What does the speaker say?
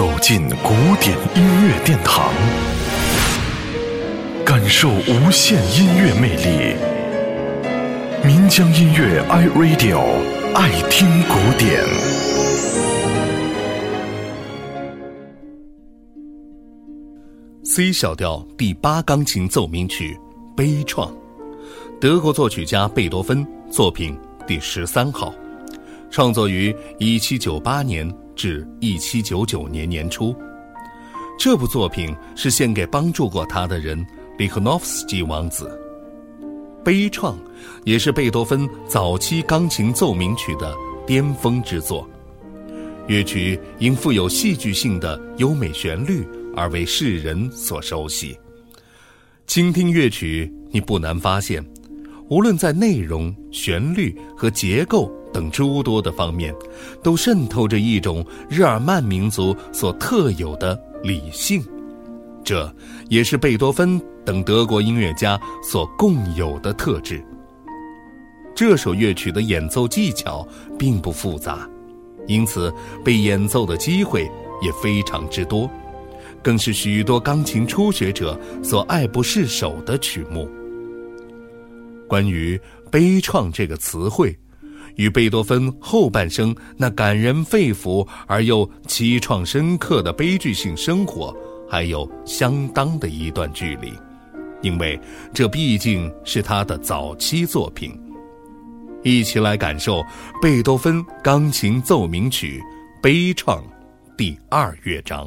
走进古典音乐殿堂，感受无限音乐魅力。民江音乐 iRadio 爱听古典。C 小调第八钢琴奏鸣曲《悲怆》，德国作曲家贝多芬作品第十三号，创作于一七九八年。至一七九九年年初，这部作品是献给帮助过他的人里赫诺夫斯基王子。悲怆也是贝多芬早期钢琴奏鸣曲的巅峰之作。乐曲因富有戏剧性的优美旋律而为世人所熟悉。倾听乐曲，你不难发现，无论在内容、旋律和结构。等诸多的方面，都渗透着一种日耳曼民族所特有的理性，这也是贝多芬等德国音乐家所共有的特质。这首乐曲的演奏技巧并不复杂，因此被演奏的机会也非常之多，更是许多钢琴初学者所爱不释手的曲目。关于“悲怆”这个词汇。与贝多芬后半生那感人肺腑而又凄怆深刻的悲剧性生活，还有相当的一段距离，因为这毕竟是他的早期作品。一起来感受贝多芬钢琴奏鸣曲《悲怆》第二乐章。